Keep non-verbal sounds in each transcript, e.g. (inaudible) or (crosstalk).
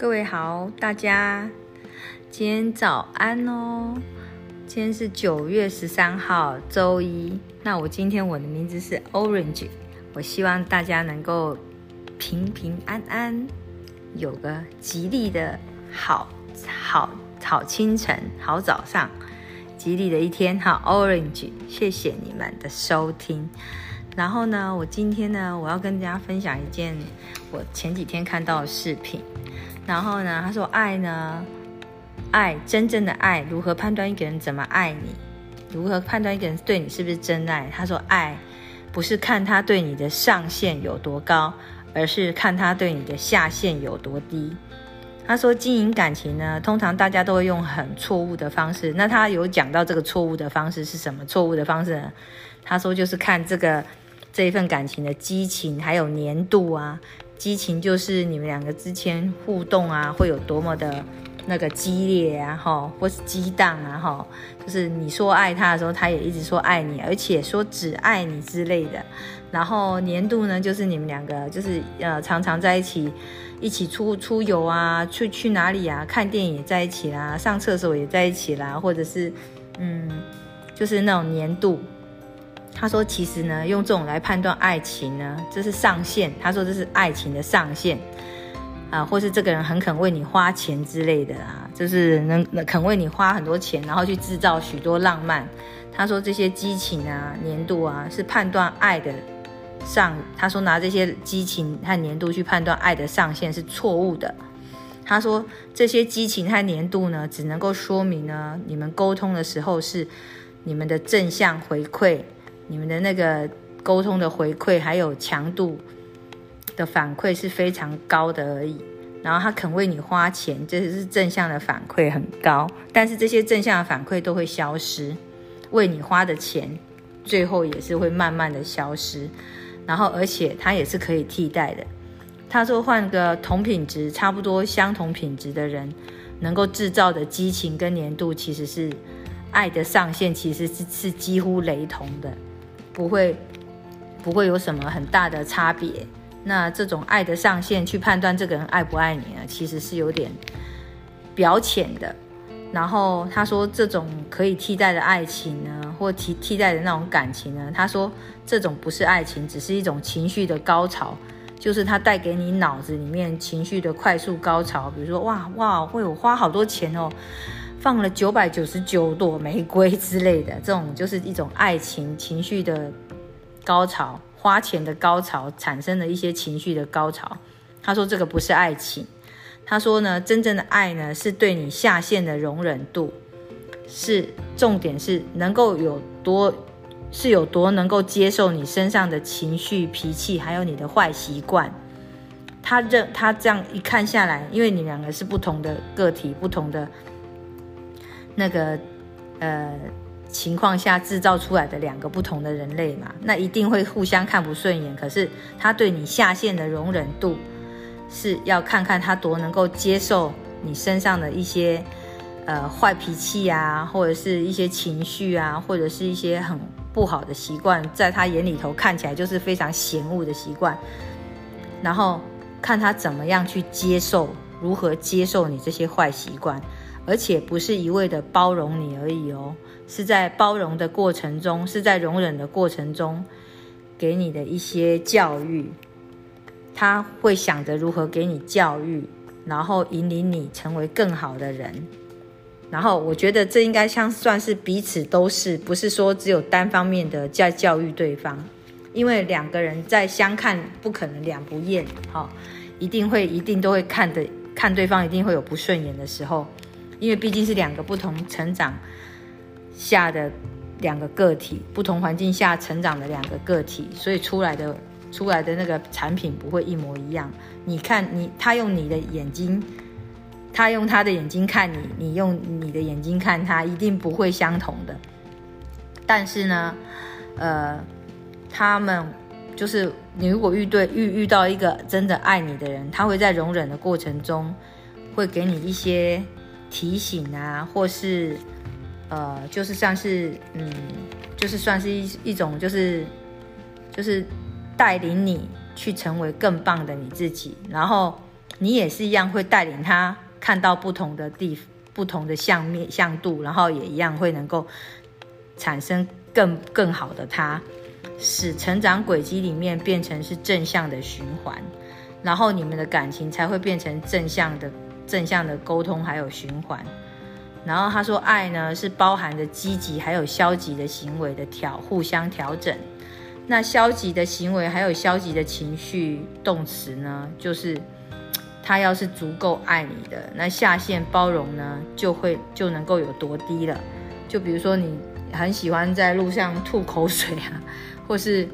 各位好，大家今天早安哦。今天是九月十三号，周一。那我今天我的名字是 Orange，我希望大家能够平平安安，有个吉利的好好好清晨、好早上，吉利的一天。哈，Orange，谢谢你们的收听。然后呢，我今天呢，我要跟大家分享一件我前几天看到的视频。然后呢，他说爱呢，爱真正的爱，如何判断一个人怎么爱你？如何判断一个人对你是不是真爱？他说爱不是看他对你的上限有多高，而是看他对你的下限有多低。他说经营感情呢，通常大家都会用很错误的方式。那他有讲到这个错误的方式是什么？错误的方式呢？他说就是看这个这一份感情的激情还有粘度啊。激情就是你们两个之间互动啊，会有多么的那个激烈啊，哈，或是激荡啊，哈，就是你说爱他的时候，他也一直说爱你，而且说只爱你之类的。然后年度呢，就是你们两个就是呃常常在一起，一起出出游啊，去去哪里啊，看电影也在一起啦，上厕所也在一起啦，或者是嗯，就是那种年度。他说：“其实呢，用这种来判断爱情呢，这是上限。他说这是爱情的上限啊，或是这个人很肯为你花钱之类的啊，就是能肯为你花很多钱，然后去制造许多浪漫。他说这些激情啊、年度啊，是判断爱的上。他说拿这些激情和年度去判断爱的上限是错误的。他说这些激情和年度呢，只能够说明呢，你们沟通的时候是你们的正向回馈。”你们的那个沟通的回馈还有强度的反馈是非常高的而已，然后他肯为你花钱，这是正向的反馈很高，但是这些正向的反馈都会消失，为你花的钱最后也是会慢慢的消失，然后而且他也是可以替代的。他说换个同品质、差不多相同品质的人，能够制造的激情跟粘度其实是爱的上限，其实是是几乎雷同的。不会，不会有什么很大的差别。那这种爱的上限去判断这个人爱不爱你呢？其实是有点表浅的。然后他说，这种可以替代的爱情呢，或替替代的那种感情呢，他说这种不是爱情，只是一种情绪的高潮，就是他带给你脑子里面情绪的快速高潮。比如说，哇哇，会有花好多钱哦。放了九百九十九朵玫瑰之类的，这种就是一种爱情情绪的高潮，花钱的高潮产生的一些情绪的高潮。他说这个不是爱情，他说呢，真正的爱呢是对你下限的容忍度，是重点是能够有多是有多能够接受你身上的情绪脾气，还有你的坏习惯。他认他这样一看下来，因为你两个是不同的个体，不同的。那个呃情况下制造出来的两个不同的人类嘛，那一定会互相看不顺眼。可是他对你下线的容忍度，是要看看他多能够接受你身上的一些呃坏脾气啊，或者是一些情绪啊，或者是一些很不好的习惯，在他眼里头看起来就是非常嫌恶的习惯，然后看他怎么样去接受，如何接受你这些坏习惯。而且不是一味的包容你而已哦，是在包容的过程中，是在容忍的过程中，给你的一些教育，他会想着如何给你教育，然后引领你成为更好的人。然后我觉得这应该像算是彼此都是，不是说只有单方面的在教育对方，因为两个人在相看不可能两不厌，哈，一定会一定都会看的看对方一定会有不顺眼的时候。因为毕竟是两个不同成长下的两个个体，不同环境下成长的两个个体，所以出来的出来的那个产品不会一模一样。你看你，他用你的眼睛，他用他的眼睛看你，你用你的眼睛看他，一定不会相同的。但是呢，呃，他们就是你如果遇对遇遇到一个真的爱你的人，他会在容忍的过程中，会给你一些。提醒啊，或是，呃，就是像是，嗯，就是算是一一种，就是，就是带领你去成为更棒的你自己。然后你也是一样会带领他看到不同的地、不同的相面、相度，然后也一样会能够产生更更好的他，使成长轨迹里面变成是正向的循环，然后你们的感情才会变成正向的、正向的沟通还有循环。然后他说，爱呢是包含着积极还有消极的行为的调互相调整。那消极的行为还有消极的情绪动词呢，就是他要是足够爱你的，那下限包容呢就会就能够有多低了。就比如说你很喜欢在路上吐口水啊，(laughs) 或是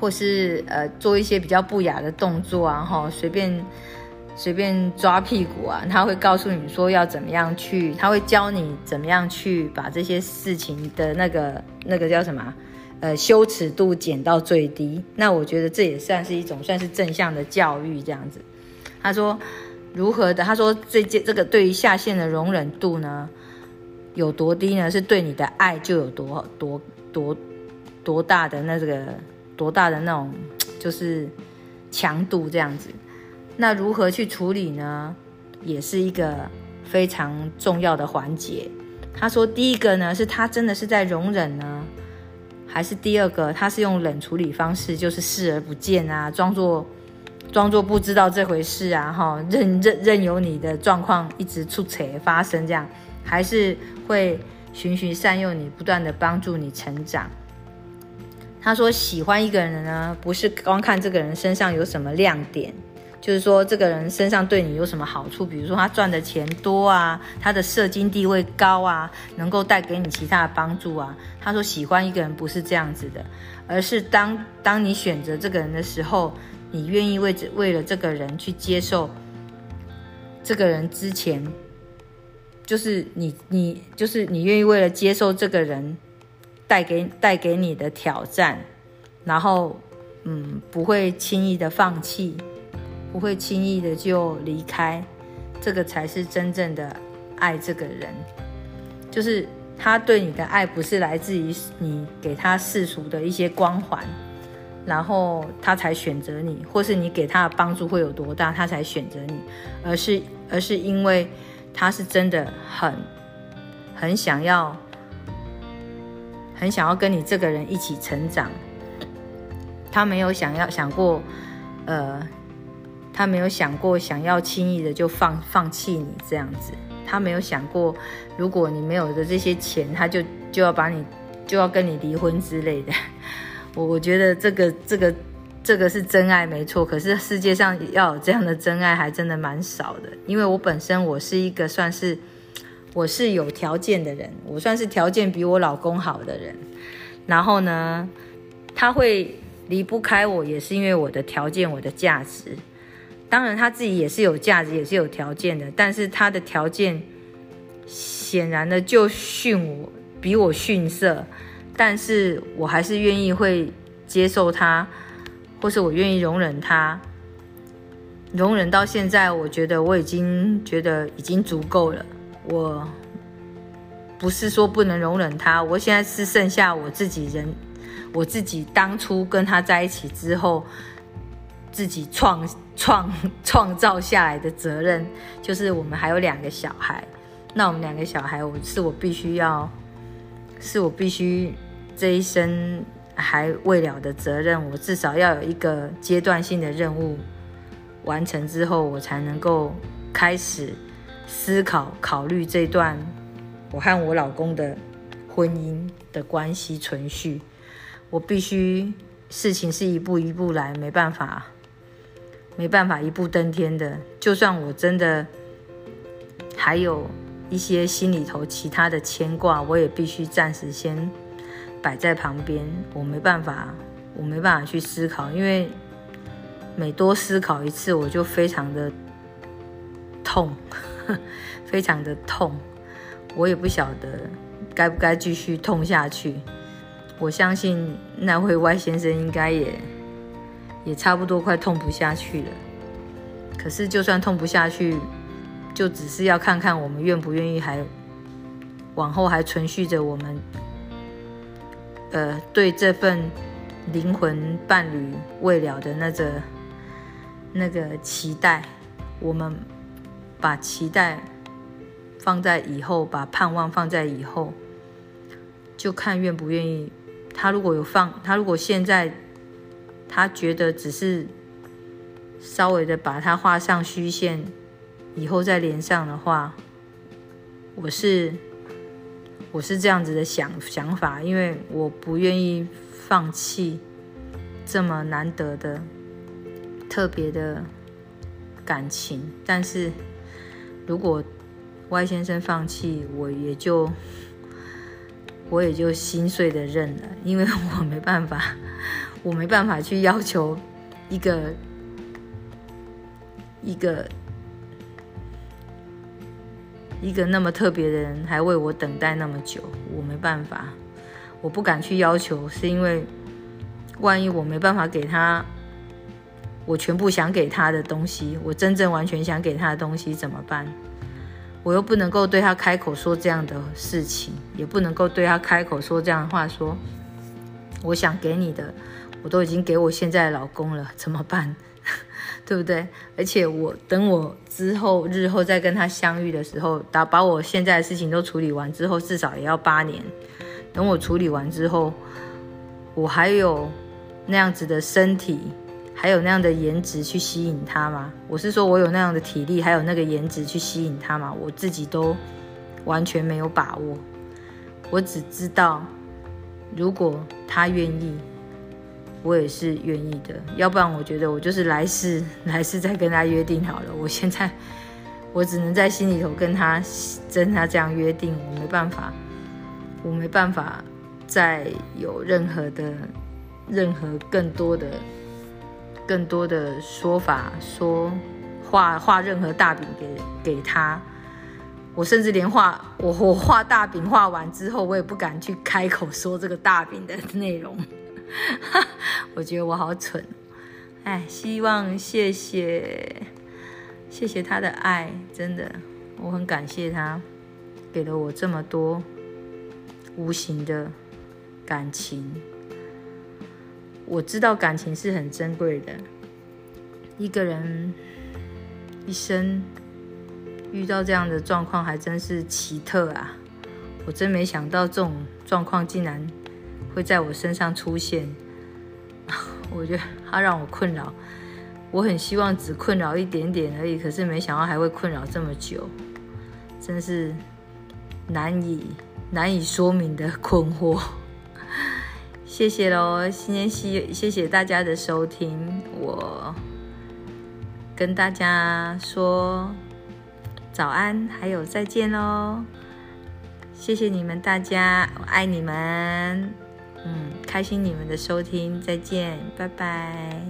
或是呃做一些比较不雅的动作啊，哈，随便。随便抓屁股啊，他会告诉你说要怎么样去，他会教你怎么样去把这些事情的那个那个叫什么，呃，羞耻度减到最低。那我觉得这也算是一种算是正向的教育这样子。他说如何的？他说这这这个对于下线的容忍度呢有多低呢？是对你的爱就有多多多多大的那个多大的那种就是强度这样子。那如何去处理呢？也是一个非常重要的环节。他说，第一个呢，是他真的是在容忍呢，还是第二个，他是用冷处理方式，就是视而不见啊，装作装作不知道这回事啊，哈，任任任由你的状况一直出扯发生这样，还是会循循善诱你，不断的帮助你成长。他说，喜欢一个人呢，不是光看这个人身上有什么亮点。就是说，这个人身上对你有什么好处？比如说，他赚的钱多啊，他的社经地位高啊，能够带给你其他的帮助啊。他说，喜欢一个人不是这样子的，而是当当你选择这个人的时候，你愿意为为了这个人去接受这个人之前，就是你你就是你愿意为了接受这个人带给带给你的挑战，然后嗯，不会轻易的放弃。不会轻易的就离开，这个才是真正的爱这个人。就是他对你的爱，不是来自于你给他世俗的一些光环，然后他才选择你，或是你给他的帮助会有多大，他才选择你，而是而是因为他是真的很很想要，很想要跟你这个人一起成长。他没有想要想过，呃。他没有想过想要轻易的就放放弃你这样子，他没有想过，如果你没有的这些钱，他就就要把你就要跟你离婚之类的。(laughs) 我我觉得这个这个这个是真爱没错，可是世界上要有这样的真爱还真的蛮少的。因为我本身我是一个算是我是有条件的人，我算是条件比我老公好的人。然后呢，他会离不开我，也是因为我的条件，我的价值。当然，他自己也是有价值，也是有条件的。但是他的条件显然的就逊我，比我逊色。但是我还是愿意会接受他，或是我愿意容忍他。容忍到现在，我觉得我已经觉得已经足够了。我不是说不能容忍他，我现在是剩下我自己人，我自己当初跟他在一起之后。自己创创创造下来的责任，就是我们还有两个小孩。那我们两个小孩，我是我必须要，是我必须这一生还未了的责任。我至少要有一个阶段性的任务完成之后，我才能够开始思考考虑这段我和我老公的婚姻的关系存续。我必须事情是一步一步来，没办法。没办法一步登天的，就算我真的还有一些心里头其他的牵挂，我也必须暂时先摆在旁边。我没办法，我没办法去思考，因为每多思考一次，我就非常的痛，(laughs) 非常的痛。我也不晓得该不该继续痛下去。我相信那位外先生应该也。也差不多快痛不下去了，可是就算痛不下去，就只是要看看我们愿不愿意，还往后还存续着我们，呃，对这份灵魂伴侣未了的那个那个期待，我们把期待放在以后，把盼望放在以后，就看愿不愿意。他如果有放，他如果现在他觉得只是稍微的把它画上虚线，以后再连上的话，我是我是这样子的想想法，因为我不愿意放弃这么难得的特别的感情。但是如果 Y 先生放弃，我也就。我也就心碎的认了，因为我没办法，我没办法去要求一个一个一个那么特别的人还为我等待那么久，我没办法，我不敢去要求，是因为万一我没办法给他我全部想给他的东西，我真正完全想给他的东西怎么办？我又不能够对他开口说这样的事情，也不能够对他开口说这样的话，说我想给你的，我都已经给我现在的老公了，(laughs) 怎么办？(laughs) 对不对？而且我等我之后日后再跟他相遇的时候，打把我现在的事情都处理完之后，至少也要八年。等我处理完之后，我还有那样子的身体。还有那样的颜值去吸引他吗？我是说，我有那样的体力，还有那个颜值去吸引他吗？我自己都完全没有把握。我只知道，如果他愿意，我也是愿意的。要不然，我觉得我就是来世 (laughs) 来世再跟他约定好了。我现在我只能在心里头跟他跟他这样约定，我没办法，我没办法再有任何的任何更多的。更多的说法，说画画任何大饼给给他，我甚至连画我我画大饼画完之后，我也不敢去开口说这个大饼的内容。(laughs) 我觉得我好蠢，哎，希望谢谢谢谢他的爱，真的，我很感谢他给了我这么多无形的感情。我知道感情是很珍贵的，一个人一生遇到这样的状况还真是奇特啊！我真没想到这种状况竟然会在我身上出现，(laughs) 我觉得它让我困扰。我很希望只困扰一点点而已，可是没想到还会困扰这么久，真是难以难以说明的困惑。(laughs) 谢谢喽，今天谢谢谢大家的收听，我跟大家说早安，还有再见喽，谢谢你们大家，我爱你们，嗯，开心你们的收听，再见，拜拜，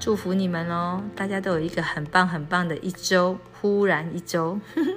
祝福你们哦，大家都有一个很棒很棒的一周，忽然一周。呵呵